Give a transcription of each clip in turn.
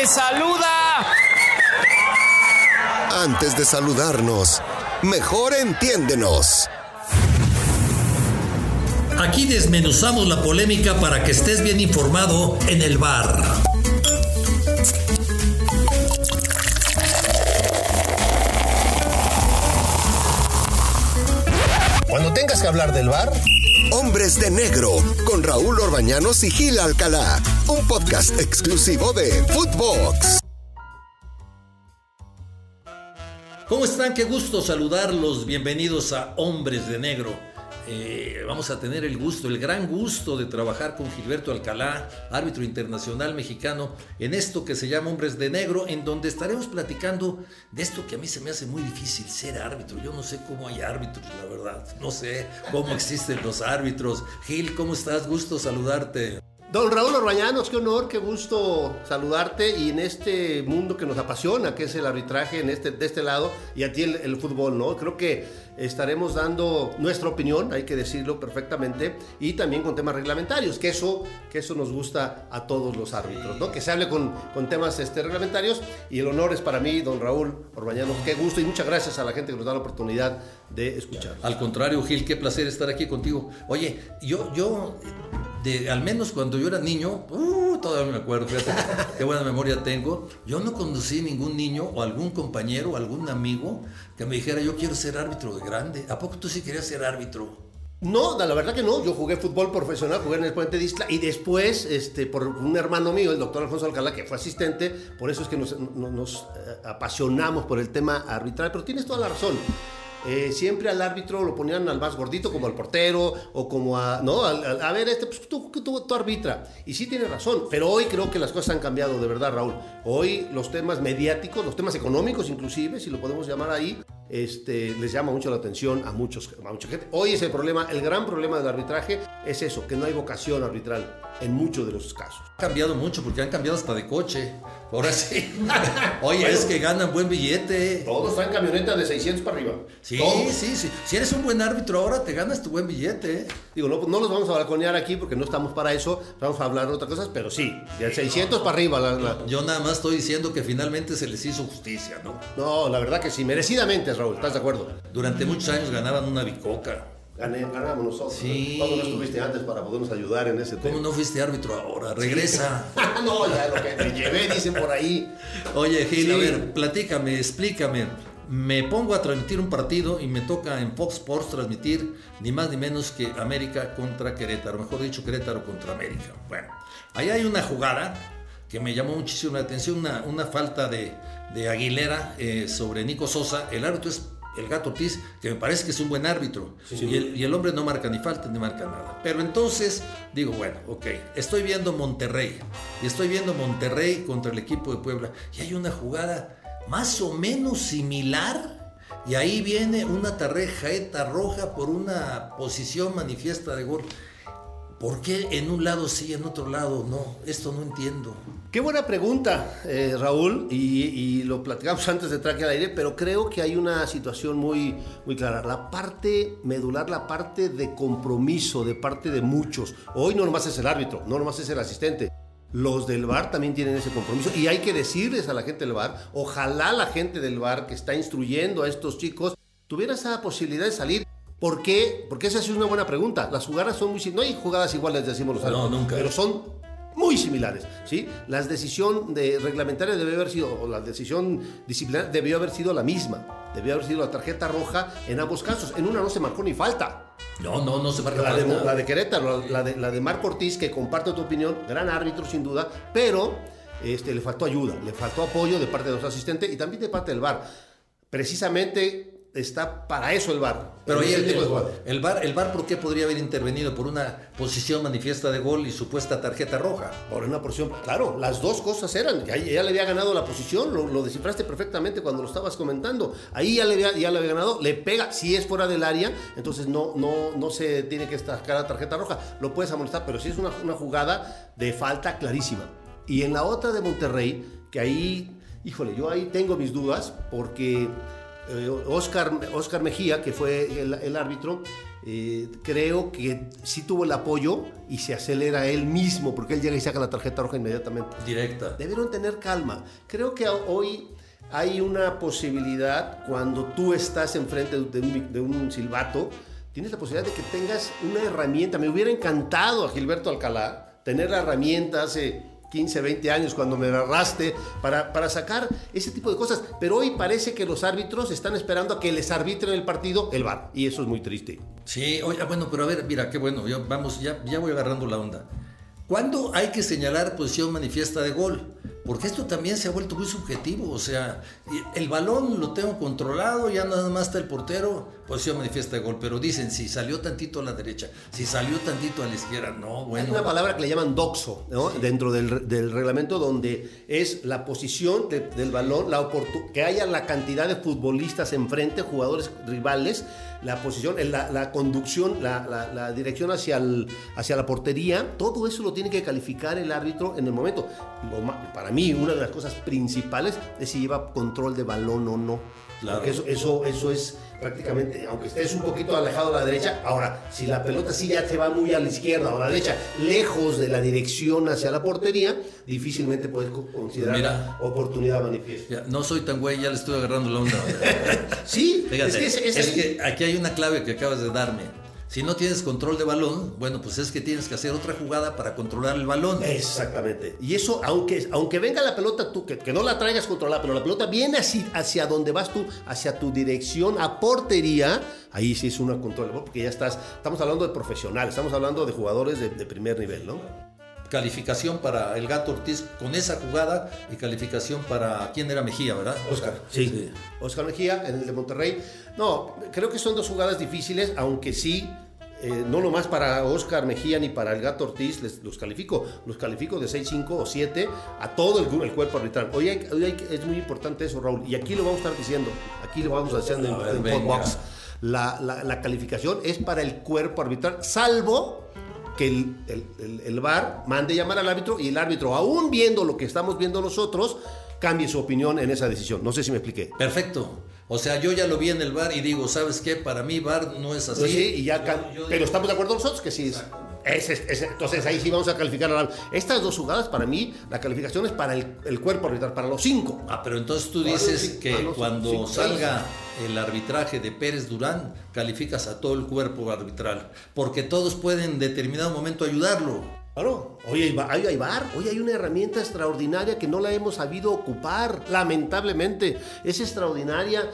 te saluda. Antes de saludarnos, mejor entiéndenos. Aquí desmenuzamos la polémica para que estés bien informado en el bar. Cuando tengas que hablar del bar, Hombres de Negro, con Raúl Orbañanos y Gil Alcalá. Un podcast exclusivo de Footbox. ¿Cómo están? Qué gusto saludarlos. Bienvenidos a Hombres de Negro. Eh, vamos a tener el gusto, el gran gusto de trabajar con Gilberto Alcalá, árbitro internacional mexicano, en esto que se llama Hombres de Negro, en donde estaremos platicando de esto que a mí se me hace muy difícil, ser árbitro. Yo no sé cómo hay árbitros, la verdad. No sé cómo existen los árbitros. Gil, ¿cómo estás? Gusto saludarte. Don Raúl Orbañanos, qué honor, qué gusto saludarte y en este mundo que nos apasiona, que es el arbitraje en este, de este lado y a ti el, fútbol, ¿no? Creo que estaremos dando nuestra opinión, hay que decirlo perfectamente, y también con temas reglamentarios, que eso, que eso nos gusta a todos los árbitros, ¿no? Que se hable con, con temas este, reglamentarios y el honor es para mí, don Raúl Orbañanos, qué gusto y muchas gracias a la gente que nos da la oportunidad de escuchar. Al contrario, Gil, qué placer estar aquí contigo. Oye, yo, yo, al menos cuando yo era niño, uh, todavía me acuerdo, fíjate, qué buena memoria tengo. Yo no conocí ningún niño o algún compañero o algún amigo que me dijera, yo quiero ser árbitro de grande. ¿A poco tú sí querías ser árbitro? No, la verdad que no. Yo jugué fútbol profesional, jugué en el Puente de y después, este, por un hermano mío, el doctor Alfonso Alcalá, que fue asistente, por eso es que nos eh, apasionamos por el tema arbitral. Pero tienes toda la razón. Eh, siempre al árbitro lo ponían al más gordito, como al portero, o como a. No, a, a, a ver, este, pues tú, tú, tú, arbitra. Y sí tiene razón, pero hoy creo que las cosas han cambiado, de verdad, Raúl. Hoy los temas mediáticos, los temas económicos, inclusive, si lo podemos llamar ahí, este, les llama mucho la atención a, muchos, a mucha gente. Hoy es el problema, el gran problema del arbitraje es eso, que no hay vocación arbitral en muchos de los casos. Ha cambiado mucho porque han cambiado hasta de coche. Ahora sí. Oye, bueno, es que ganan buen billete. Todos están camionetas de 600 para arriba. Sí, todos. sí, sí. Si eres un buen árbitro ahora, te ganas tu buen billete. Digo, no, no los vamos a balconear aquí porque no estamos para eso. Vamos a hablar de otras cosas, pero sí, de 600 para arriba. La, la... Yo nada más estoy diciendo que finalmente se les hizo justicia, ¿no? No, la verdad que sí, merecidamente, Raúl, ¿estás de acuerdo? Durante muchos años ganaban una bicoca. Gané, ganamos nosotros. Sí. ¿Cuándo no estuviste antes para podernos ayudar en ese ¿Cómo tema? no fuiste árbitro ahora? Regresa. no, ya lo que te llevé, dicen por ahí. Oye, Gil, Sí. a ver, platícame, explícame. Me pongo a transmitir un partido y me toca en Fox Sports transmitir ni más ni menos que América contra Querétaro, mejor dicho, Querétaro contra América. Bueno, ahí hay una jugada que me llamó muchísimo la atención, una, una falta de, de Aguilera eh, sobre Nico Sosa. El árbitro es el gato Ortiz, que me parece que es un buen árbitro. Sí. Y, el, y, el, hombre no marca ni falta ni marca nada. Pero entonces digo, bueno, ok, estoy viendo Monterrey. Y estoy viendo Monterrey contra el equipo de Puebla. Y hay una jugada más o menos similar. Y ahí viene una tarjeta roja por una posición manifiesta de gol. ¿Por qué en un lado sí, en otro lado no? Esto no entiendo. Qué buena pregunta, eh, Raúl, y, y, lo platicamos antes de entrar aquí al aire, pero creo que hay una situación muy, muy clara. La parte medular, la parte de compromiso de parte de muchos. Hoy no nomás es el árbitro, no nomás es el asistente. Los del bar también tienen ese compromiso y hay que decirles a la gente del bar, ojalá la gente del bar que está instruyendo a estos chicos tuviera esa posibilidad de salir ¿Por qué? Porque esa es una buena pregunta. Las jugadas son muy No hay jugadas iguales, decimos los árbitros. No, nunca. Pero son muy similares, ¿sí? La decisión de reglamentaria debe haber sido, o la decisión disciplinaria debió haber sido la misma. Debió haber sido la tarjeta roja en ambos casos. En una no se marcó ni falta. No, no, no se marcó la falta. De, la de Querétaro, la de, la de Marco Ortiz, que comparto tu opinión, gran árbitro sin duda, pero este, le faltó ayuda, le faltó apoyo de parte de los asistentes y también de parte del VAR. Precisamente está para eso el VAR. Pero ahí el, el, el, VAR, el VAR, ¿por qué podría haber intervenido? ¿Por una posición manifiesta de gol y supuesta tarjeta roja? Por una posición, claro, las dos cosas eran. Ya, ya le había ganado la posición, lo, lo, descifraste perfectamente cuando lo estabas comentando. Ahí ya le, había, ya le había ganado, le pega, si es fuera del área, entonces no, no, no se tiene que sacar la tarjeta roja. Lo puedes amonestar, pero sí es una, una jugada de falta clarísima. Y en la otra de Monterrey, que ahí, híjole, yo ahí tengo mis dudas, porque Oscar, Oscar Mejía, que fue el, el árbitro, eh, creo que sí tuvo el apoyo y se acelera él mismo, porque él llega y saca la tarjeta roja inmediatamente. Directa. Debieron tener calma. Creo que hoy hay una posibilidad, cuando tú estás enfrente de un, de un silbato, tienes la posibilidad de que tengas una herramienta. Me hubiera encantado a Gilberto Alcalá tener la herramienta hace 15, 20 años cuando me agarraste para, para sacar ese tipo de cosas. Pero hoy parece que los árbitros están esperando a que les arbitren el partido el VAR. Y eso es muy triste. Sí, oye, bueno, pero a ver, mira, qué bueno, yo, vamos, ya, ya voy agarrando la onda. ¿Cuándo hay que señalar posición manifiesta de gol? Porque esto también se ha vuelto muy subjetivo, o sea, el balón lo tengo controlado, ya nada más está el portero, posición manifiesta de gol, pero dicen si salió tantito a la derecha, si salió tantito a la izquierda, no, bueno. Hay una palabra que le llaman doxo, ¿no? Dentro del, del, reglamento donde es la posición de, del balón, la que haya la cantidad de futbolistas enfrente, jugadores rivales, la posición, la, la conducción, la, la, la dirección hacia, el, hacia la portería, todo eso lo tiene que calificar el árbitro en el momento. Para mí, una de las cosas principales es si lleva control de balón o no. Claro. Porque eso, eso, eso es prácticamente, aunque estés un poquito alejado a la derecha, ahora, si la pelota sí ya te va muy a la izquierda o a la derecha, lejos de la dirección hacia la portería, difícilmente puedes considerar Mira, oportunidad manifiesta. Ya, no soy tan güey, ya le estoy agarrando la onda. sí, Fíjate, es, que, es, es, es que aquí hay una clave que acabas de darme. Si no tienes control de balón, bueno, pues es que tienes que hacer otra jugada para controlar el balón. Exactamente. Y eso, aunque, aunque venga la pelota, tú que, que no la traigas controlada, pero la pelota viene hacia, hacia donde vas tú, hacia tu dirección a portería, ahí sí es una control, porque ya estás, estamos hablando de profesionales, estamos hablando de jugadores de, de primer nivel, ¿no? Calificación para el Gato Ortiz con esa jugada y calificación para quién era Mejía, ¿verdad? Oscar. Sí. sí. Oscar Mejía, en el de Monterrey. No, creo que son dos jugadas difíciles, aunque sí. Eh, no nomás para Oscar Mejía ni para el Gato Ortiz les, los califico, los califico de 6, 5 o 7 a todo el, el cuerpo arbitral. Hoy, hay, hoy hay, es muy importante eso, Raúl, y aquí lo vamos a estar diciendo, aquí lo vamos a hacer en, en. La, la, la calificación es para el cuerpo arbitral, salvo que el, el, el, VAR mande llamar al árbitro y el árbitro, aún viendo lo que estamos viendo nosotros, cambie su opinión en esa decisión. No sé si me expliqué. Perfecto. O sea, yo ya lo vi en el VAR y digo, ¿sabes qué? Para mí VAR no es así. Pues sí, y ya yo, yo pero estamos de acuerdo nosotros que sí es. Es, es, es, entonces ahí sí vamos a calificar a la, estas dos jugadas para mí la calificación es para el, el cuerpo arbitral para los cinco ah pero entonces tú dices que los, cuando cinco, salga seis. el arbitraje de Pérez Durán calificas a todo el cuerpo arbitral porque todos pueden en determinado momento ayudarlo Claro, hoy hay, hay, hay bar, hoy hay una herramienta extraordinaria que no la hemos sabido ocupar, lamentablemente. Es extraordinaria,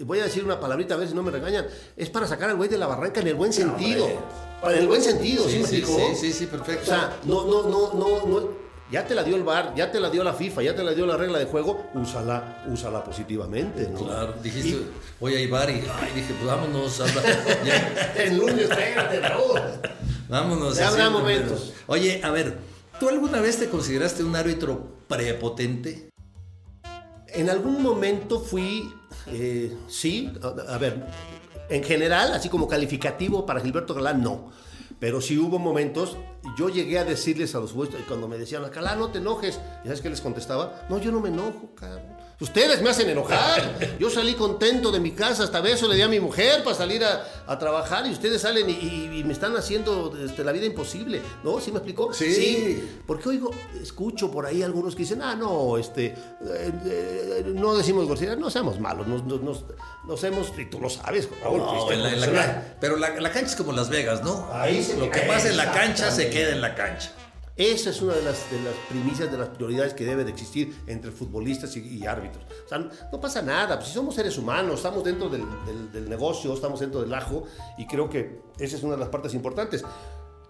voy a decir una palabrita a ver si no me regañan, es para sacar al güey de la barranca en el buen sentido. En el buen sentido, sí, ¿sí, sí, sí, sí, sí, perfecto. O sea, no, no, no, no, no. Ya te la dio el VAR, ya te la dio la FIFA, ya te la dio la regla de juego, úsala, úsala positivamente, ¿no? Claro, dijiste, y, hoy hay VAR y ay, dije, pues vámonos. el lunes, espérate, Raúl. Vámonos. Ya habrá momentos. Oye, a ver, ¿tú alguna vez te consideraste un árbitro prepotente? En algún momento fui, eh, sí, a, a, ver, en general, así como calificativo para Gilberto Galán, no. Pero sí hubo momentos, yo llegué a decirles a los jueces, cuando me decían, Alcalá, no te enojes, ¿y sabes qué les contestaba? No, yo no me enojo, cabrón. Ustedes me hacen enojar. Yo salí contento de mi casa, hasta beso le di a mi mujer para salir a, a trabajar y ustedes salen y, y, y me están haciendo este, la vida imposible. ¿No? ¿Sí me explicó? Sí. sí. Porque oigo, escucho por ahí algunos que dicen, ah, no, este, eh, eh, no decimos groserías, no seamos malos, nos, nos, nos, nos, hemos, y tú lo sabes, no, en la, en la, pero la, la, cancha es como Las Vegas, ¿no? Ahí se Lo que pasa en la cancha se queda en la cancha. Esa es una de las, de las primicias, de las prioridades que debe de existir entre futbolistas y, y árbitros. O sea, no pasa nada, pues si somos seres humanos, estamos dentro del, del, del, negocio, estamos dentro del ajo y creo que esa es una de las partes importantes.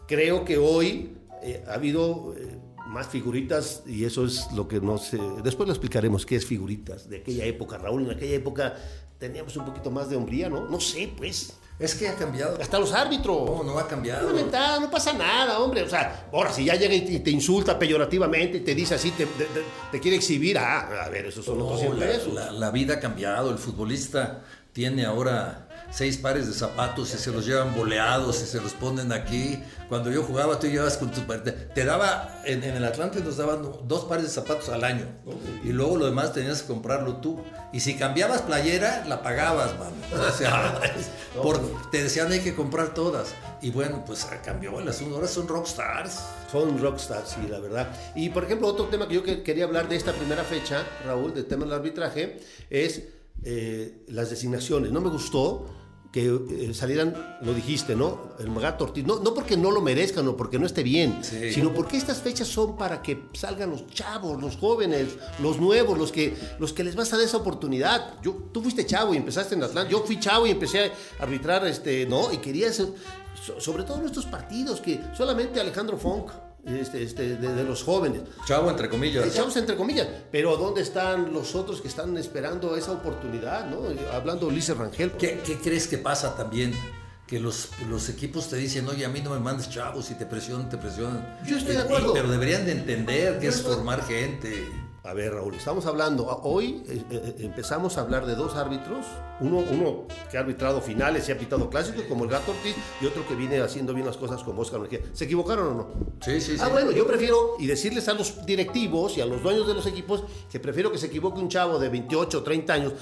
Creo que hoy eh, ha habido eh, más figuritas y eso es lo que no sé. Después lo explicaremos qué es figuritas de aquella época, Raúl. En aquella época teníamos un poquito más de hombría, ¿no? No sé, pues. Es que ha cambiado. Hasta los árbitros. No, no ha cambiado. No, no pasa nada, hombre. O sea, ahora si ya llega y te insulta peyorativamente y te dice así, te, te, te quiere exhibir, ah, a ver, esos son no, otros 100 la, pesos. La, la, vida ha cambiado. El futbolista tiene ahora seis pares de zapatos y se los llevan boleados y se los ponen aquí. Cuando yo jugaba, tú llevas con tu te, daba, en, en, el Atlante nos daban dos pares de zapatos al año. Y luego lo demás tenías que comprarlo tú. Y si cambiabas playera, la pagabas, mano. O sea, por, te decían hay que comprar todas. Y bueno, pues cambió el asunto. Ahora son rockstars. Son rockstars, sí, la verdad. Y por ejemplo, otro tema que yo quería hablar de esta primera fecha, Raúl, del tema del arbitraje, es eh, las designaciones. No me gustó que eh, salieran, lo dijiste, ¿no? El Magato Ortiz. No, no porque no lo merezcan o porque no esté bien, sí. sino porque estas fechas son para que salgan los chavos, los jóvenes, los nuevos, los que, los que les vas a dar esa oportunidad. Yo, tú fuiste chavo y empezaste en Atlanta. Yo fui chavo y empecé a arbitrar, este, ¿no? Y quería, sobre todo en estos partidos, que solamente Alejandro Funk este, este, de, de, los jóvenes. Chavo entre comillas. Chavos entre comillas. Pero ¿dónde están los otros que están esperando esa oportunidad? ¿no? Hablando Ulises Rangel. ¿Qué, ¿Qué, crees que pasa también? Que los, los equipos te dicen, oye, a mí no me mandes chavos y te presionan, te presionan. Yo estoy de acuerdo. Pero deberían de entender que es formar gente. A ver, Raúl, estamos hablando, hoy eh, eh, empezamos a hablar de dos árbitros, uno, uno que ha arbitrado finales y ha pitado clásicos, como el Gato Ortiz, y otro que viene haciendo bien las cosas como Oscar Mejía. ¿Se equivocaron o no? Sí, sí, sí. Ah, bueno, yo prefiero, y decirles a los directivos y a los dueños de los equipos, que prefiero que se equivoque un chavo de 28 o 30 años,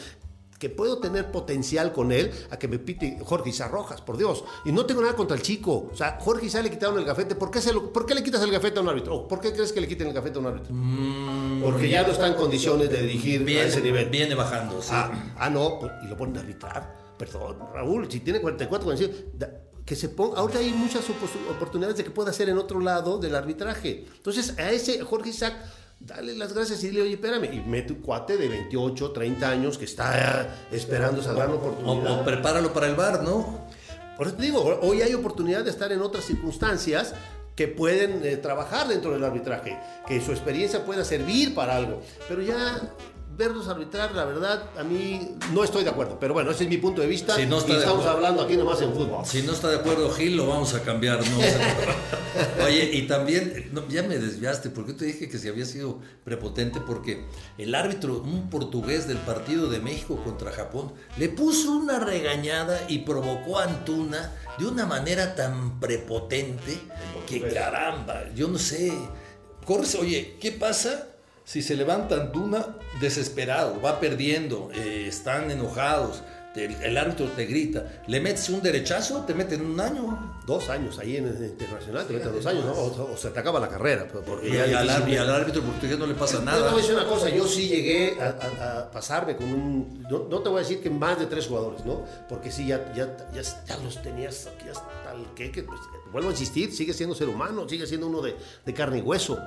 que puedo tener potencial con él a que me pite Jorge Isa Rojas, por Dios. Y no tengo nada contra el chico. O sea, Jorge Isa le quitaron el gafete. ¿Por qué, se lo, ¿Por qué le quitas el gafete a un árbitro? ¿Por qué crees que le quiten el gafete a un árbitro? Mm, Porque ya no está en condiciones de dirigir viene, a ese nivel. Viene bajando, sí. Ah, ah, no, y lo ponen a arbitrar. Perdón, Raúl, si tiene 44 años, que se ponga. Ahora hay muchas oportunidades de que pueda hacer en otro lado del arbitraje. Entonces, a ese Jorge Isaac dale las gracias y dile, oye, espérame, y mete un cuate de 28, 30 años que está esperando esa gran oportunidad. O, o, prepáralo para el bar, ¿no? Por eso te digo, hoy hay oportunidad de estar en otras circunstancias que pueden eh, trabajar dentro del arbitraje, que su experiencia pueda servir para algo, pero ya verlos arbitrar, la verdad, a mí no estoy de acuerdo. Pero bueno, ese es mi punto de vista. Si no y estamos hablando aquí nomás en fútbol. Si no está de acuerdo Gil, lo vamos a cambiar. ¿no? Oye, y también, no, ya me desviaste, porque te dije que si había sido prepotente, porque el árbitro, un portugués del partido de México contra Japón, le puso una regañada y provocó a Antuna de una manera tan prepotente que caramba, yo no sé. Corres, oye, ¿qué pasa? Si se levanta Antuna desesperado, va perdiendo, eh, están enojados, el árbitro te grita, le metes un derechazo, te meten un año. Dos años ahí en el internacional, te meten dos años, ¿no? o, o, se te acaba la carrera. Porque y, ya y, al, y, al, árbitro portugués no le pasa nada. Yo te voy a decir una cosa, yo sí llegué a, a, a pasarme con un. No, no, te voy a decir que más de tres jugadores, ¿no? Porque sí, ya, ya, ya, ya los tenías aquí hasta el que. que pues, vuelvo a insistir, sigue siendo ser humano, sigue siendo uno de, de, carne y hueso.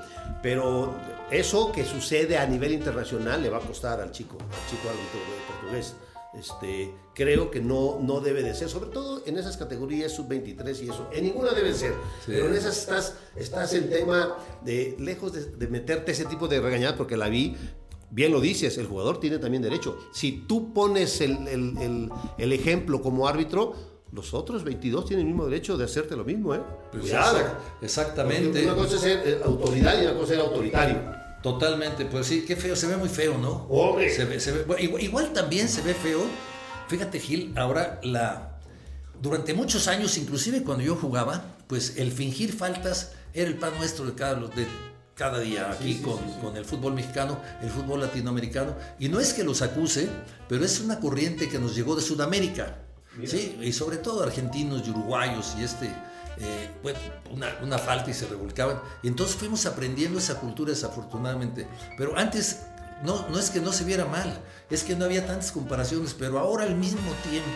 Pero eso que sucede a nivel internacional le va a costar al chico, al chico árbitro portugués. Este, creo que no, no debe de ser, sobre todo en esas categorías sub-23 y eso. En ninguna debe ser, sí. pero en esas estás, estás en tema de, lejos de, de meterte ese tipo de regañadas, porque la vi, bien lo dices, el jugador tiene también derecho. Si tú pones el, el, el, el ejemplo como árbitro, los otros 22 tienen el mismo derecho de hacerte lo mismo, ¿eh? Pues. Exactamente. Porque una cosa es ser eh, autoridad y una cosa es ser autoritario. Totalmente, pues sí, qué feo, se ve muy feo, ¿no? Hombre. Se ve, se ve, bueno, igual, igual, también se ve feo. Fíjate, Gil, ahora la. Durante muchos años, inclusive cuando yo jugaba, pues el fingir faltas era el pan nuestro de cada, de cada día aquí sí, sí, con, sí, con, el fútbol mexicano, el fútbol latinoamericano. Y no es que los acuse, pero es una corriente que nos llegó de Sudamérica. Mira. Sí, y sobre todo argentinos y uruguayos y este eh, pues, una, una, falta y se revolcaban. Y entonces fuimos aprendiendo esa cultura desafortunadamente. Pero antes no, no es que no se viera mal, es que no había tantas comparaciones, pero ahora al mismo tiempo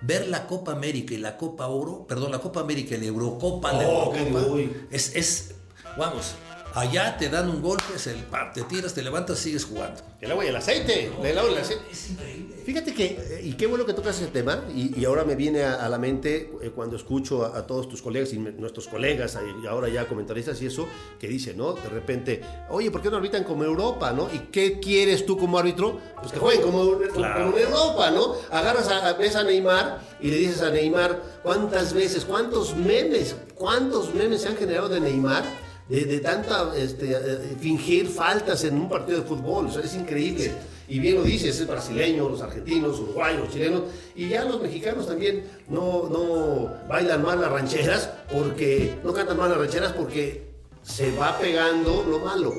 ver la Copa América y la Copa Oro, perdón, la Copa América y la Eurocopa, oh, la Eurocopa es, es, vamos, Allá te dan un golpe, el, te tiras, te levantas, sigues jugando. El agua y el aceite. No, el agua y el aceite. Es increíble. Fíjate que, y qué bueno que tocas ese tema, y, y ahora me viene a, a la mente eh, cuando escucho a, a, todos tus colegas y me, nuestros colegas, y ahora ya comentaristas y eso, que dicen, ¿no? De repente, oye, ¿por qué no arbitran como Europa, no? ¿Y qué quieres tú como árbitro? Pues que jueguen como, claro. como Europa, ¿no? Agarras a, ves a Neymar y le dices a Neymar, ¿cuántas veces, cuántos memes, cuántos memes se han generado de Neymar? De, de tanta este, fingir faltas en un partido de fútbol, o sea, es increíble. y bien lo dices, es brasileño, los argentinos, uruguayos, chilenos, y ya los mexicanos también no, no bailan mal las rancheras porque, no cantan mal las rancheras porque se va pegando lo malo.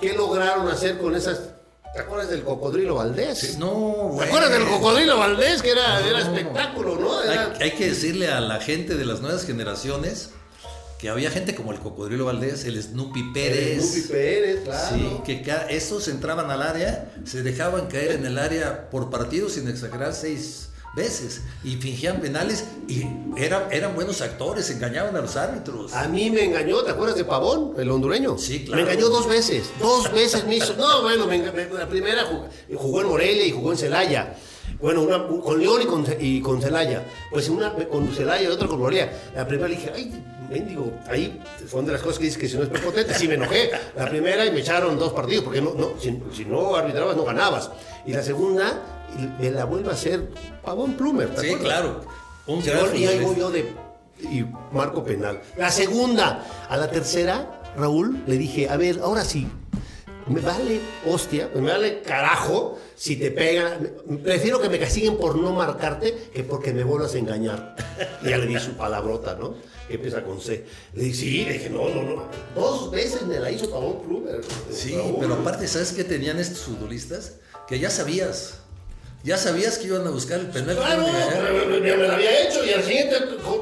¿Qué lograron hacer con esas ¿Te acuerdas del cocodrilo Valdés? No, ¿Te acuerdas del cocodrilo Valdés? Que era, era espectáculo, ¿no? Era... Hay, hay, que decirle a la gente de las nuevas generaciones que había gente como el Cocodrilo Valdés, el Snoopy Pérez. El Snoopy Pérez, claro. Sí, que esos entraban al área, se dejaban caer en el área por partido, sin exagerar, seis veces y fingían penales y eran, eran buenos actores, engañaban a los árbitros. A mí me engañó, ¿te acuerdas de Pavón, el hondureño? Sí, claro. Me engañó dos veces, dos veces me hizo. No, bueno, me, me, la primera jugó, jugó, en Morelia y jugó en Celaya. Bueno, una, con León y con, y con Celaya. Pues una con Celaya y otra con Morelia. La primera le dije, ay, mendigo, ahí son de las cosas que dices que si no es prepotente, sí me enojé. La primera y me echaron dos partidos, porque no, no, si, si no arbitrabas no ganabas. Y la segunda, me la vuelve a hacer Pavón Plumer. sí, acuerdas? claro. Un y ahí voy yo de. Y marco penal. La segunda. A la tercera, Raúl, le dije, a ver, ahora sí. Me vale hostia, me vale carajo si te pegan. Prefiero que me castiguen por no marcarte que porque me vuelvas a engañar. Y ya le di su palabrota, ¿no? Que empieza con C. Le dije, sí, le dije, no, no, no. Dos veces me la hizo Pavón Plumer. Sí, pero aparte, ¿sabes qué tenían estos futbolistas? Que ya sabías. Ya sabías que iban a buscar el penal. Claro, me, me, me, lo había hecho y al siguiente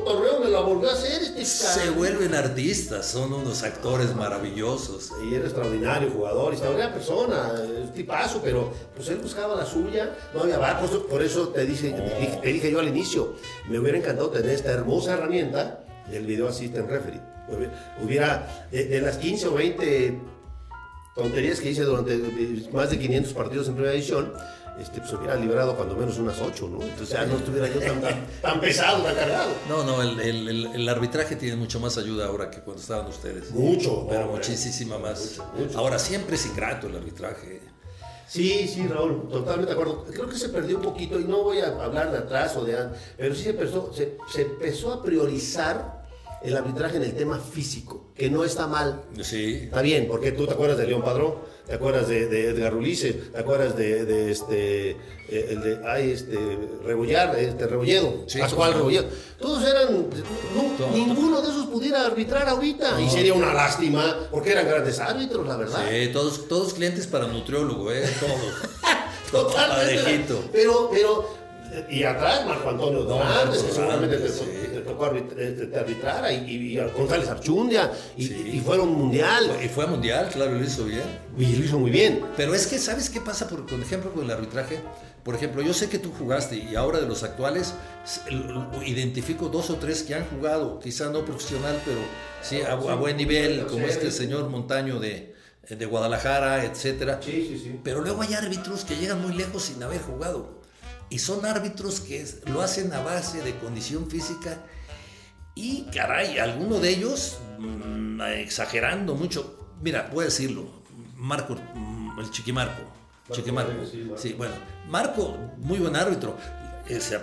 torneo me lo volvió a hacer. Este Se vuelven artistas, son unos actores maravillosos. Y era extraordinario jugador, extraordinaria persona, un tipazo, pero pues él buscaba la suya, no había barcos, por eso te, dije, te dije yo al inicio, me hubiera encantado tener esta hermosa herramienta del video assistant referee. Hubiera, de, de las 15 o 20 tonterías que hice durante más de 500 partidos en primera división, este, pues hubiera librado cuando menos unas 8, ¿no? Entonces ya no estuviera yo tan, tan, tan pesado, tan cargado. No, no, el, el, el, arbitraje tiene mucho más ayuda ahora que cuando estaban ustedes. Mucho. Pero hombre, muchísima más. Mucho, mucho. Ahora siempre es ingrato el arbitraje. Sí, sí, Raúl, totalmente de acuerdo. Creo que se perdió un poquito y no voy a hablar de atrás o de antes, pero sí se empezó, se, se empezó a priorizar el arbitraje en el tema físico, que no está mal. Sí. Está bien, porque tú te acuerdas de León Padrón, te acuerdas de, de Edgar Ulises, te acuerdas de, de este, eh, el de, ay, este, Rebollar, este, Rebolledo, Sí, Pascual. Rebolledo. Todos eran, no, Todo. ninguno de esos pudiera arbitrar ahorita. Y sería una lástima, porque eran grandes árbitros, la verdad. Sí, todos, todos clientes para nutriólogo, ¿eh? Todos. Totalmente. Parejito. Pero, pero, y atrás Marco Antonio Dorantes, que Marco seguramente te, sí. Tocó arbit- te, te arbitrara, y, y, González Archundia, y, Sí. y fueron mundial, Y fue a mundial, claro, lo hizo bien. y lo hizo muy bien. Pero es que, ¿sabes qué pasa, por, por ejemplo, con el arbitraje? Por ejemplo, yo sé que tú jugaste y ahora de los actuales identifico dos o tres que han jugado, quizá no profesional, pero sí a buen nivel, como este señor Montaño de, de Guadalajara, etcétera. Sí, sí, sí. Pero luego hay árbitros que llegan muy lejos sin haber jugado. Y son árbitros que lo hacen a base de condición física. Y caray, alguno de ellos, mm, exagerando mucho, mira, voy a decirlo, Marco, mm, el Chiquimarco. Chiquimarco. Marco, sí, Marco. Sí, bueno, Marco, muy buen árbitro. eh, se,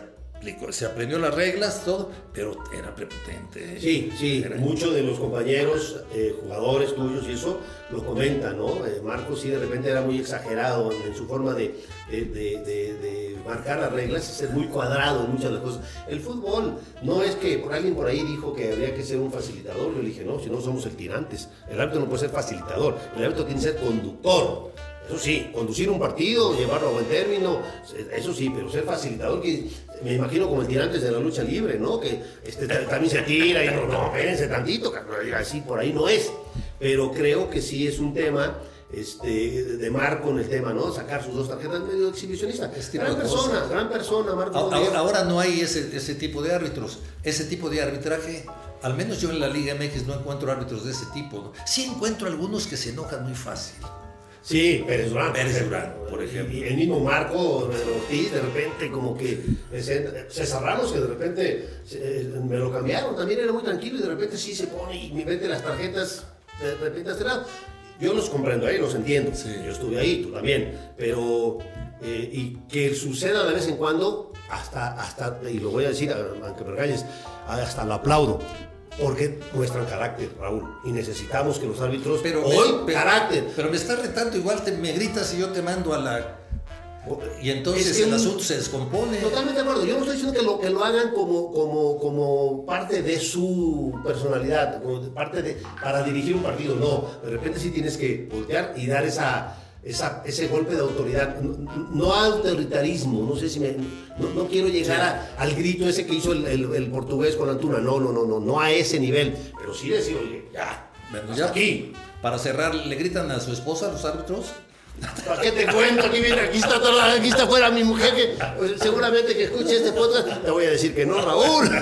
se aprendió las reglas, todo, pero era prepotente. Sí, sí, Era- muchos de los compañeros, eh, jugadores tuyos y eso, lo comentan, ¿no? Eh, Marcos sí de repente era muy exagerado en, en su forma de, de, de- de- de marcar las reglas y ser muy cuadrado en muchas de las cosas. El fútbol no es que por alguien por ahí dijo que habría que ser un facilitador, yo le dije, no, si no somos el tirantes. El árbitro no puede ser facilitador, el árbitro tiene que ser conductor. Eso sí, conducir un partido, llevarlo a buen término, eso sí, pero ser facilitador, que me imagino como el tirantes de la lucha libre, ¿no? Que este, ta- también se tira y no, no, espérense tantito, así por ahí no es. Pero creo que sí es un tema este, de Marco en el tema, ¿no? Sacar sus dos tarjetas medio exhibicionista. Gran persona, gran persona, Marco. Ahora, no hay ese, ese tipo de árbitros, ese tipo de arbitraje. Al menos yo en la Liga MX no encuentro árbitros de ese tipo. ¿no? Sí encuentro algunos que se enojan muy fácil. Sí, Pérez Durán. Pérez Durán, por ejemplo. Y el mismo Marco Ortiz, de repente, como que. César Ramos, que de repente se- me lo cambiaron, también era muy tranquilo y de repente sí se pone y me mete las tarjetas de repente a este. Yo los comprendo ahí, los entiendo. Sí. Yo estuve ahí, tú también. Pero. eh, y que suceda de vez en cuando, hasta, hasta, y lo voy a decir, aunque me regañes, hasta lo aplaudo. Porque muestran carácter, Raúl. Y necesitamos que los árbitros Pero hoy me, carácter. Pero me estás retando, igual te, me gritas y yo te mando a la Y entonces Es que el un- asunto se descompone. Totalmente de acuerdo. Yo no estoy diciendo que lo, que lo hagan como, como, como parte de su personalidad, como parte de, para dirigir un partido. No, de repente sí tienes que voltear y dar esa, esa, ese golpe de autoridad. No, no autoritarismo, no sé si me... No, no quiero llegar a- al grito ese que hizo el, el- el portugués con Antuna. No, no, no, no, no a ese nivel. Pero sí decir, oye, ya, hasta ya aquí. Para cerrar, ¿le gritan a su esposa los árbitros? ¿Para qué te cuento? Aquí viene, aquí está, toda- aquí está fuera mi mujer que pues, seguramente que escuche este podcast. Te voy a decir que no, Raúl.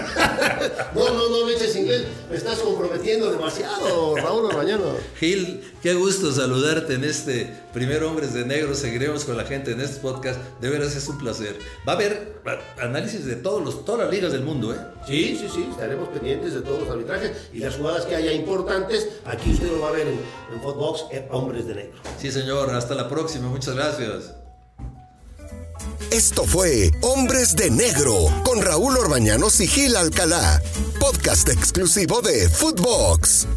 No, no, no me eches inglés. Me estás comprometiendo demasiado, Raúl Orbañano. Gil, qué gusto saludarte en este primer Hombres de Negro. Seguiremos con la gente en este podcast. De veras es un placer. Va a haber análisis de todos los, todas las ligas del mundo, ¿eh? Sí, sí, sí, estaremos pendientes de todos los arbitrajes y las jugadas que haya importantes. Aquí usted lo va a ver en, en Footbox, en Hombres de Negro. Sí, señor. Hasta la próxima. Muchas gracias. Esto fue Hombres de Negro con Raúl Orbañanos y Gil Alcalá, podcast exclusivo de Footbox.